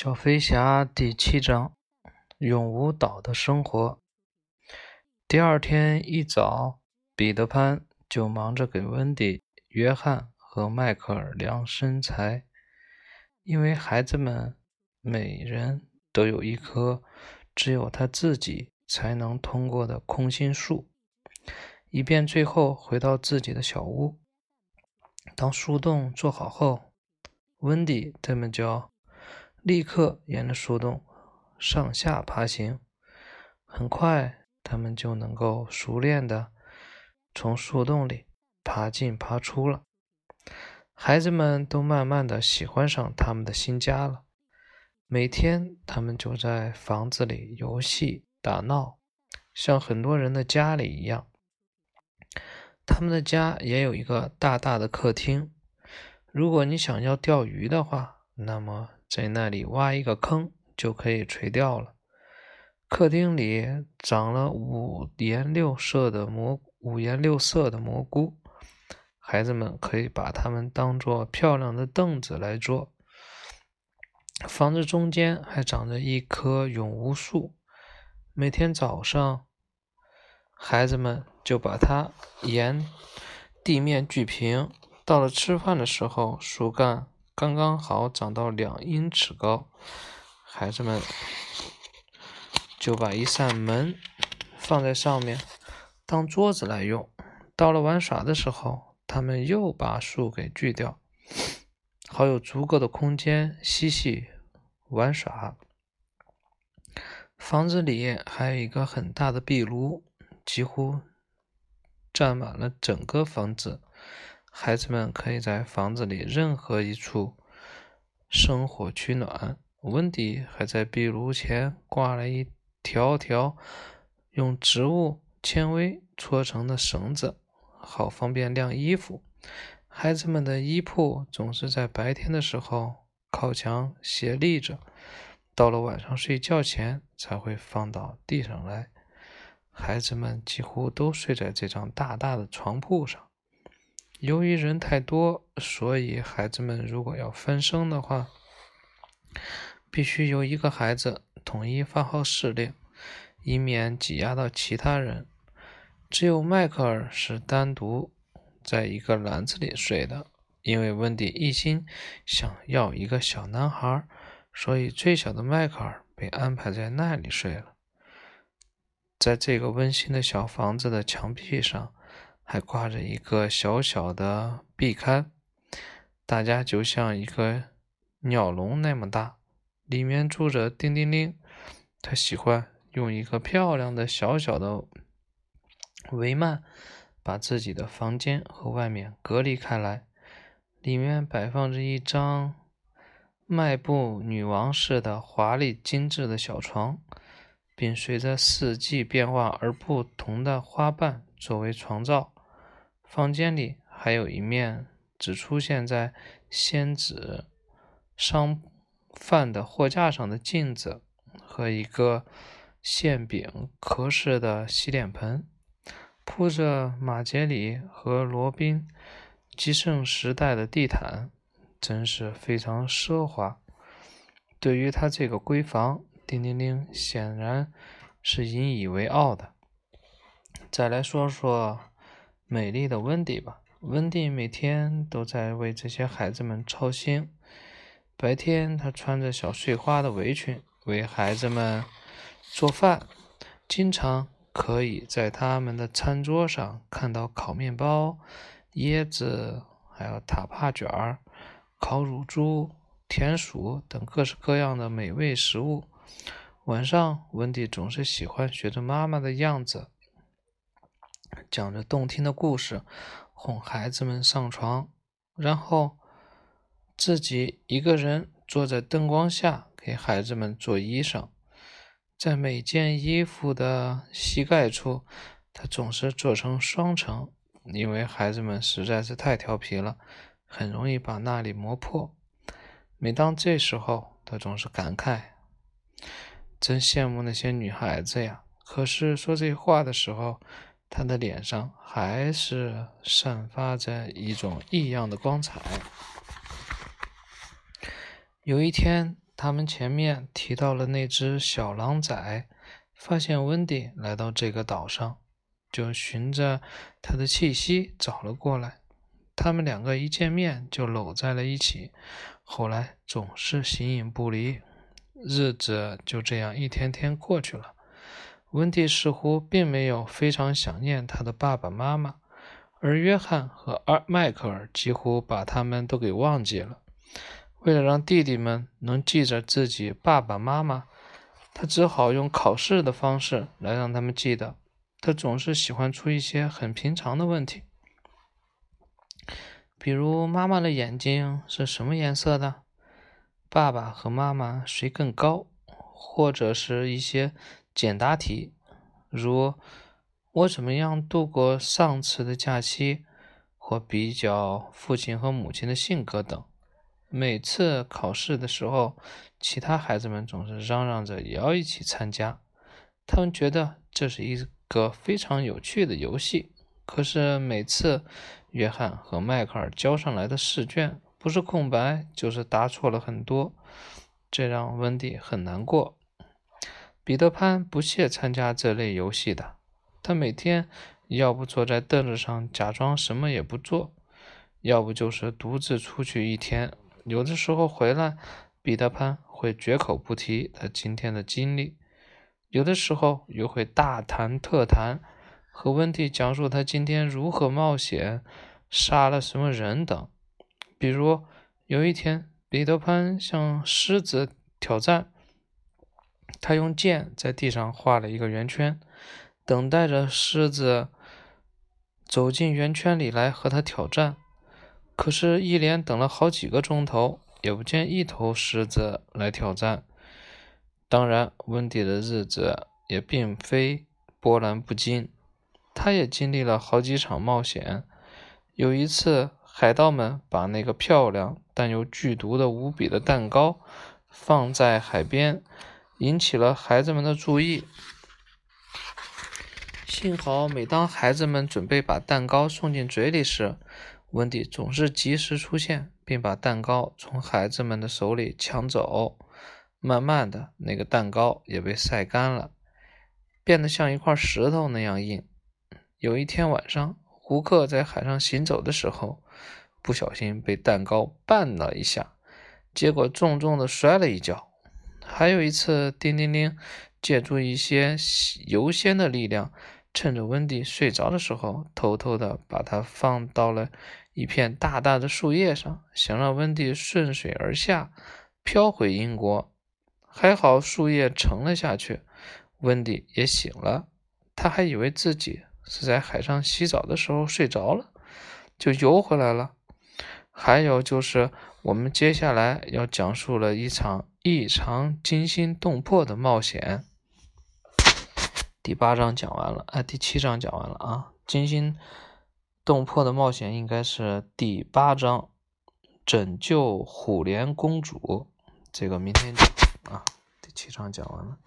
小飞侠第七章：永无岛的生活。第二天一早，彼得潘就忙着给温迪、约翰和迈克尔量身材，因为孩子们每人都有一棵只有他自己才能通过的空心树，以便最后回到自己的小屋。当树洞做好后，温迪他们就。立刻沿着树洞上下爬行，很快他们就能够熟练的从树洞里爬进爬出了。孩子们都慢慢的喜欢上他们的新家了。每天，他们就在房子里游戏打闹，像很多人的家里一样。他们的家也有一个大大的客厅。如果你想要钓鱼的话，那么。在那里挖一个坑就可以垂钓了。客厅里长了五颜六色的蘑五颜六色的蘑菇，孩子们可以把它们当做漂亮的凳子来坐。房子中间还长着一棵永无树，每天早上，孩子们就把它沿地面锯平。到了吃饭的时候，树干。刚刚好长到两英尺高，孩子们就把一扇门放在上面当桌子来用。到了玩耍的时候，他们又把树给锯掉，好有足够的空间嬉戏玩耍。房子里还有一个很大的壁炉，几乎占满了整个房子。孩子们可以在房子里任何一处生火取暖。温迪还在壁炉前挂了一条条用植物纤维搓成的绳子，好方便晾衣服。孩子们的衣铺总是在白天的时候靠墙斜立着，到了晚上睡觉前才会放到地上来。孩子们几乎都睡在这张大大的床铺上。由于人太多，所以孩子们如果要分生的话，必须由一个孩子统一发号施令，以免挤压到其他人。只有迈克尔是单独在一个篮子里睡的，因为温迪一心想要一个小男孩，所以最小的迈克尔被安排在那里睡了。在这个温馨的小房子的墙壁上。还挂着一个小小的壁龛，大家就像一个鸟笼那么大，里面住着叮叮铃。他喜欢用一个漂亮的小小的帷幔把自己的房间和外面隔离开来，里面摆放着一张迈步女王式的华丽精致的小床，并随着四季变化而不同的花瓣作为床罩。房间里还有一面只出现在仙子商贩的货架上的镜子，和一个馅饼壳式的洗脸盆，铺着马杰里和罗宾极盛时代的地毯，真是非常奢华。对于他这个闺房，叮叮铃显然是引以为傲的。再来说说。美丽的温迪吧，温迪每天都在为这些孩子们操心。白天，她穿着小碎花的围裙为孩子们做饭，经常可以在他们的餐桌上看到烤面包、椰子，还有塔帕卷儿、烤乳猪、田鼠等各式各样的美味食物。晚上，温迪总是喜欢学着妈妈的样子。讲着动听的故事，哄孩子们上床，然后自己一个人坐在灯光下给孩子们做衣裳。在每件衣服的膝盖处，他总是做成双层，因为孩子们实在是太调皮了，很容易把那里磨破。每当这时候，他总是感慨：“真羡慕那些女孩子呀！”可是说这话的时候，他的脸上还是散发着一种异样的光彩。有一天，他们前面提到了那只小狼崽，发现温迪来到这个岛上，就循着他的气息找了过来。他们两个一见面就搂在了一起，后来总是形影不离。日子就这样一天天过去了。温蒂似乎并没有非常想念他的爸爸妈妈，而约翰和二迈克尔几乎把他们都给忘记了。为了让弟弟们能记着自己爸爸妈妈，他只好用考试的方式来让他们记得。他总是喜欢出一些很平常的问题，比如妈妈的眼睛是什么颜色的？爸爸和妈妈谁更高？或者是一些简答题，如我怎么样度过上次的假期，或比较父亲和母亲的性格等。每次考试的时候，其他孩子们总是嚷嚷着也要一起参加，他们觉得这是一个非常有趣的游戏。可是每次约翰和迈克尔交上来的试卷。不是空白，就是答错了很多，这让温蒂很难过。彼得潘不屑参加这类游戏的，他每天要不坐在凳子上假装什么也不做，要不就是独自出去一天。有的时候回来，彼得潘会绝口不提他今天的经历，有的时候又会大谈特谈，和温蒂讲述他今天如何冒险，杀了什么人等。比如有一天，彼得潘向狮子挑战，他用剑在地上画了一个圆圈，等待着狮子走进圆圈里来和他挑战。可是，一连等了好几个钟头，也不见一头狮子来挑战。当然，温迪的日子也并非波澜不惊，他也经历了好几场冒险。有一次。海盗们把那个漂亮但又剧毒的无比的蛋糕放在海边，引起了孩子们的注意。幸好，每当孩子们准备把蛋糕送进嘴里时，温迪总是及时出现，并把蛋糕从孩子们的手里抢走。慢慢的，那个蛋糕也被晒干了，变得像一块石头那样硬。有一天晚上，胡克在海上行走的时候。不小心被蛋糕绊了一下，结果重重的摔了一跤。还有一次，叮叮铃借助一些油仙的力量，趁着温蒂睡着的时候，偷偷的把它放到了一片大大的树叶上，想让温蒂顺水而下，飘回英国。还好树叶沉了下去，温迪也醒了。他还以为自己是在海上洗澡的时候睡着了，就游回来了。还有就是，我们接下来要讲述了一场异常惊心动魄的冒险。第八章讲完了，啊，第七章讲完了啊，惊心动魄的冒险应该是第八章，拯救虎莲公主。这个明天讲啊，第七章讲完了。